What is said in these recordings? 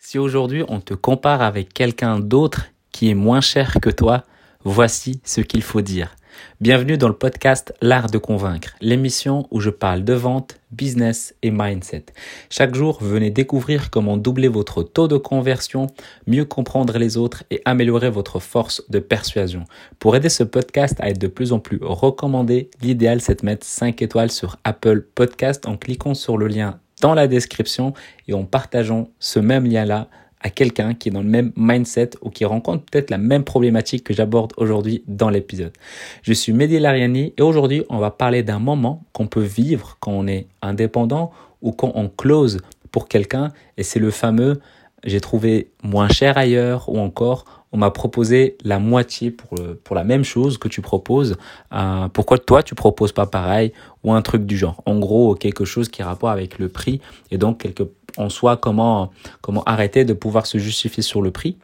Si aujourd'hui on te compare avec quelqu'un d'autre qui est moins cher que toi, voici ce qu'il faut dire. Bienvenue dans le podcast L'art de convaincre, l'émission où je parle de vente, business et mindset. Chaque jour, venez découvrir comment doubler votre taux de conversion, mieux comprendre les autres et améliorer votre force de persuasion. Pour aider ce podcast à être de plus en plus recommandé, l'idéal c'est de mettre 5 étoiles sur Apple Podcast en cliquant sur le lien dans la description et en partageant ce même lien-là à quelqu'un qui est dans le même mindset ou qui rencontre peut-être la même problématique que j'aborde aujourd'hui dans l'épisode. Je suis Mehdi Lariani et aujourd'hui on va parler d'un moment qu'on peut vivre quand on est indépendant ou quand on close pour quelqu'un et c'est le fameux j'ai trouvé moins cher ailleurs ou encore on m'a proposé la moitié pour, pour la même chose que tu proposes. Euh, pourquoi toi tu proposes pas pareil ou un truc du genre? En gros, quelque chose qui a rapport avec le prix et donc quelque, en soi comment comment arrêter de pouvoir se justifier sur le prix?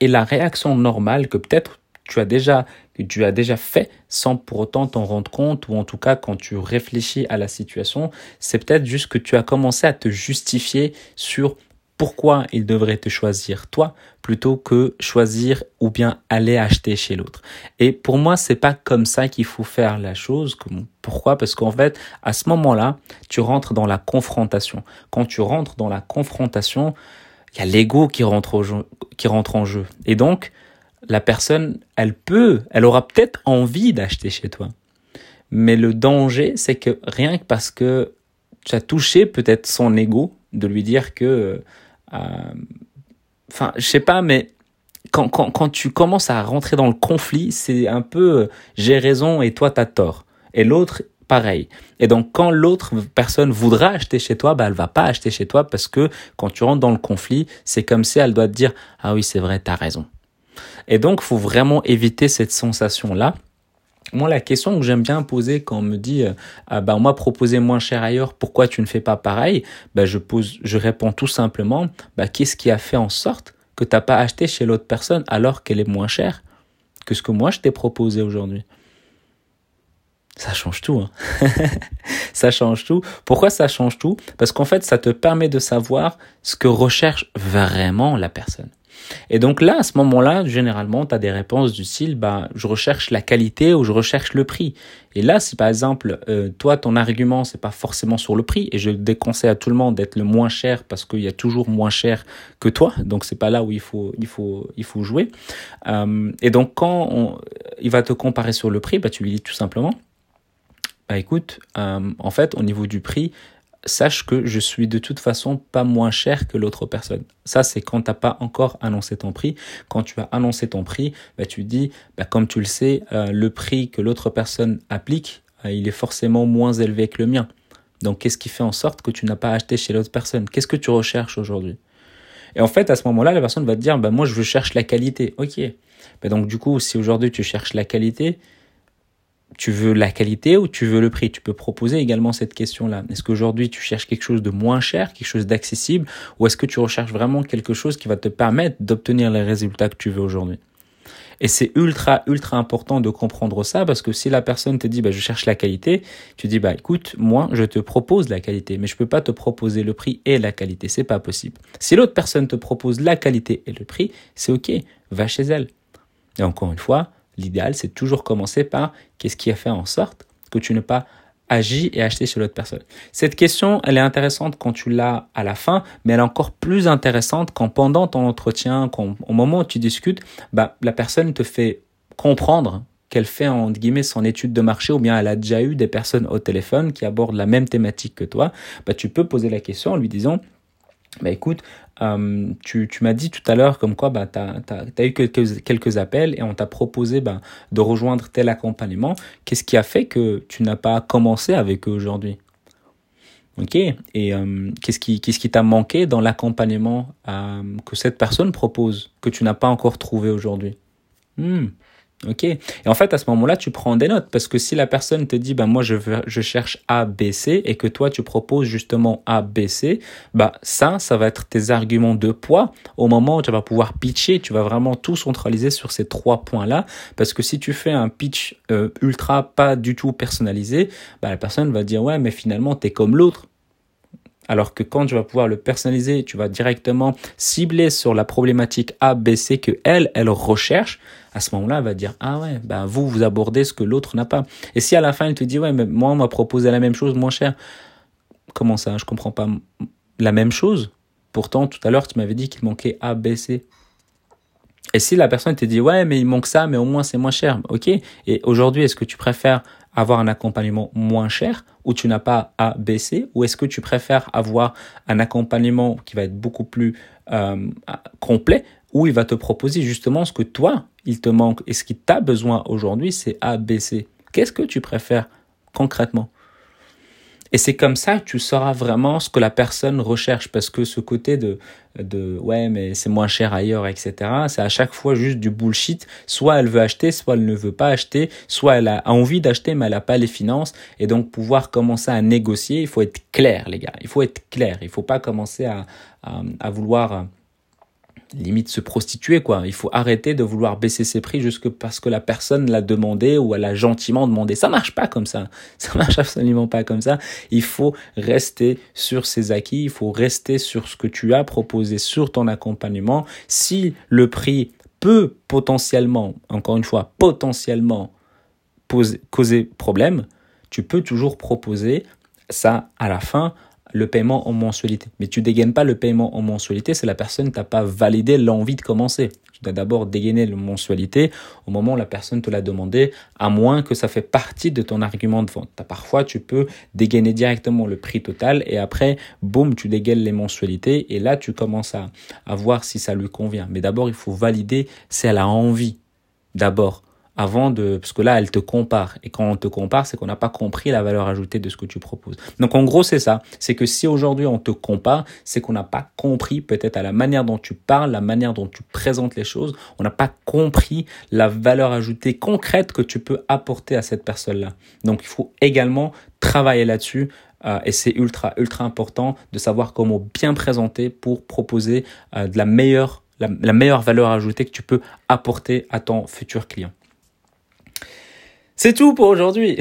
Et la réaction normale que peut-être tu as déjà que tu as déjà fait sans pour autant t'en rendre compte ou en tout cas quand tu réfléchis à la situation, c'est peut-être juste que tu as commencé à te justifier sur pourquoi il devrait te choisir toi plutôt que choisir ou bien aller acheter chez l'autre. Et pour moi, c'est pas comme ça qu'il faut faire la chose. Pourquoi? Parce qu'en fait, à ce moment-là, tu rentres dans la confrontation. Quand tu rentres dans la confrontation, il y a l'ego qui rentre qui rentre en jeu. Et donc, la personne, elle peut, elle aura peut-être envie d'acheter chez toi. Mais le danger, c'est que rien que parce que tu as touché peut-être son ego, de lui dire que euh, enfin, je sais pas, mais quand, quand, quand tu commences à rentrer dans le conflit, c'est un peu euh, j'ai raison et toi t'as tort. Et l'autre, pareil. Et donc quand l'autre personne voudra acheter chez toi, bah elle va pas acheter chez toi parce que quand tu rentres dans le conflit, c'est comme si elle doit te dire ah oui c'est vrai t'as raison. Et donc faut vraiment éviter cette sensation là moi, la question que j'aime bien poser quand on me dit, euh, ah bah, m'a proposé moins cher ailleurs, pourquoi tu ne fais pas pareil? Bah, je, pose, je réponds tout simplement, bah, qu'est-ce qui a fait en sorte que tu n'as pas acheté chez l'autre personne alors qu'elle est moins chère que ce que moi je t'ai proposé aujourd'hui? Ça change tout. Hein. ça change tout. Pourquoi ça change tout? Parce qu'en fait, ça te permet de savoir ce que recherche vraiment la personne. Et donc là, à ce moment-là, généralement, tu as des réponses du style, bah, je recherche la qualité ou je recherche le prix. Et là, si par exemple, euh, toi, ton argument, c'est pas forcément sur le prix, et je déconseille à tout le monde d'être le moins cher parce qu'il y a toujours moins cher que toi, donc c'est pas là où il faut, il faut, il faut jouer. Euh, et donc quand on, il va te comparer sur le prix, bah, tu lui dis tout simplement, bah, écoute, euh, en fait, au niveau du prix, sache que je suis de toute façon pas moins cher que l'autre personne. Ça, c'est quand tu n'as pas encore annoncé ton prix. Quand tu as annoncé ton prix, bah, tu dis, bah, comme tu le sais, euh, le prix que l'autre personne applique, euh, il est forcément moins élevé que le mien. Donc, qu'est-ce qui fait en sorte que tu n'as pas acheté chez l'autre personne? Qu'est-ce que tu recherches aujourd'hui? Et en fait, à ce moment-là, la personne va te dire, bah, moi, je cherche la qualité. Ok. Bah, donc, du coup, si aujourd'hui tu cherches la qualité, tu veux la qualité ou tu veux le prix? Tu peux proposer également cette question-là. Est-ce qu'aujourd'hui tu cherches quelque chose de moins cher, quelque chose d'accessible, ou est-ce que tu recherches vraiment quelque chose qui va te permettre d'obtenir les résultats que tu veux aujourd'hui? Et c'est ultra, ultra important de comprendre ça parce que si la personne te dit, bah, je cherche la qualité, tu dis, bah, écoute, moi, je te propose la qualité, mais je peux pas te proposer le prix et la qualité. C'est pas possible. Si l'autre personne te propose la qualité et le prix, c'est OK. Va chez elle. Et encore une fois, l'idéal, c'est toujours commencer par qu'est-ce qui a fait en sorte que tu n'aies pas agi et acheté chez l'autre personne. Cette question, elle est intéressante quand tu l'as à la fin, mais elle est encore plus intéressante quand pendant ton entretien, quand, au moment où tu discutes, bah, la personne te fait comprendre qu'elle fait en guillemets son étude de marché ou bien elle a déjà eu des personnes au téléphone qui abordent la même thématique que toi, bah, tu peux poser la question en lui disant bah écoute, euh, tu, tu m'as dit tout à l'heure comme quoi bah, tu as, eu quelques, quelques appels et on t'a proposé bah, de rejoindre tel accompagnement. Qu'est-ce qui a fait que tu n'as pas commencé avec eux aujourd'hui? Ok, et euh, qu'est-ce qui qu'est-ce qui t'a manqué dans l'accompagnement euh, que cette personne propose que tu n'as pas encore trouvé aujourd'hui? Hmm. Ok. Et en fait, à ce moment-là, tu prends des notes parce que si la personne te dit, bah moi je veux, je cherche A, B, C et que toi tu proposes justement A, B, C, bah ça, ça va être tes arguments de poids au moment où tu vas pouvoir pitcher. Tu vas vraiment tout centraliser sur ces trois points-là parce que si tu fais un pitch euh, ultra pas du tout personnalisé, bah la personne va dire ouais, mais finalement t'es comme l'autre. Alors que quand tu vas pouvoir le personnaliser, tu vas directement cibler sur la problématique A, B, C que elle, elle recherche. À ce moment-là, elle va dire ah ouais, ben vous vous abordez ce que l'autre n'a pas. Et si à la fin elle te dit ouais, mais moi on m'a proposé la même chose moins cher. Comment ça? Je comprends pas la même chose? Pourtant tout à l'heure tu m'avais dit qu'il manquait A, B, C. Et si la personne te dit ouais mais il manque ça mais au moins c'est moins cher, ok. Et aujourd'hui est-ce que tu préfères avoir un accompagnement moins cher où tu n'as pas à baisser? Ou est-ce que tu préfères avoir un accompagnement qui va être beaucoup plus euh, complet où il va te proposer justement ce que toi il te manque et ce qui t'a besoin aujourd'hui c'est à baisser? Qu'est-ce que tu préfères concrètement? Et c'est comme ça que tu sauras vraiment ce que la personne recherche parce que ce côté de, de ouais, mais c'est moins cher ailleurs, etc., c'est à chaque fois juste du bullshit. Soit elle veut acheter, soit elle ne veut pas acheter, soit elle a envie d'acheter, mais elle n'a pas les finances. Et donc, pouvoir commencer à négocier, il faut être clair, les gars. Il faut être clair. Il faut pas commencer à, à, à vouloir limite se prostituer quoi. Il faut arrêter de vouloir baisser ses prix juste parce que la personne l'a demandé ou elle a gentiment demandé. Ça marche pas comme ça. Ça marche absolument pas comme ça. Il faut rester sur ses acquis, il faut rester sur ce que tu as proposé sur ton accompagnement. Si le prix peut potentiellement, encore une fois, potentiellement poser, causer problème, tu peux toujours proposer ça à la fin le paiement en mensualité. Mais tu dégaines pas le paiement en mensualité, c'est la personne t'a pas validé l'envie de commencer. Tu dois d'abord dégainer la mensualité au moment où la personne te l'a demandé, à moins que ça fait partie de ton argument de vente. Parfois, tu peux dégainer directement le prix total et après, boum, tu dégaines les mensualités et là, tu commences à, à voir si ça lui convient. Mais d'abord, il faut valider si elle a envie. D'abord, avant de, parce que là, elle te compare. Et quand on te compare, c'est qu'on n'a pas compris la valeur ajoutée de ce que tu proposes. Donc, en gros, c'est ça. C'est que si aujourd'hui on te compare, c'est qu'on n'a pas compris peut-être à la manière dont tu parles, la manière dont tu présentes les choses. On n'a pas compris la valeur ajoutée concrète que tu peux apporter à cette personne-là. Donc, il faut également travailler là-dessus. Euh, et c'est ultra, ultra important de savoir comment bien présenter pour proposer euh, de la meilleure, la meilleure valeur ajoutée que tu peux apporter à ton futur client. C'est tout pour aujourd'hui.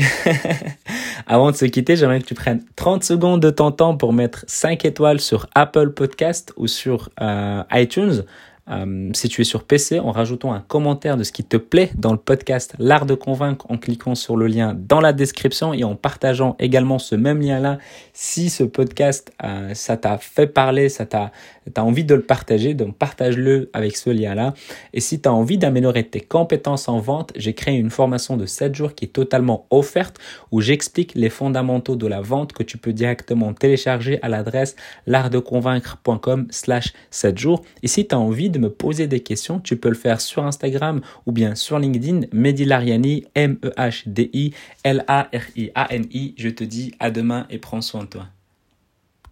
Avant de se quitter, j'aimerais que tu prennes 30 secondes de ton temps pour mettre 5 étoiles sur Apple Podcast ou sur euh, iTunes. Euh, si tu es sur PC, en rajoutant un commentaire de ce qui te plaît dans le podcast L'Art de Convaincre en cliquant sur le lien dans la description et en partageant également ce même lien-là. Si ce podcast, euh, ça t'a fait parler, ça t'a tu as envie de le partager, donc partage-le avec ce lien-là. Et si tu as envie d'améliorer tes compétences en vente, j'ai créé une formation de 7 jours qui est totalement offerte où j'explique les fondamentaux de la vente que tu peux directement télécharger à l'adresse l'artdeconvaincre.com slash 7 jours. Et si tu as envie de me poser des questions, tu peux le faire sur Instagram ou bien sur LinkedIn, Mehdi M-E-H-D-I, L-A-R-I-A-N-I. Je te dis à demain et prends soin de toi.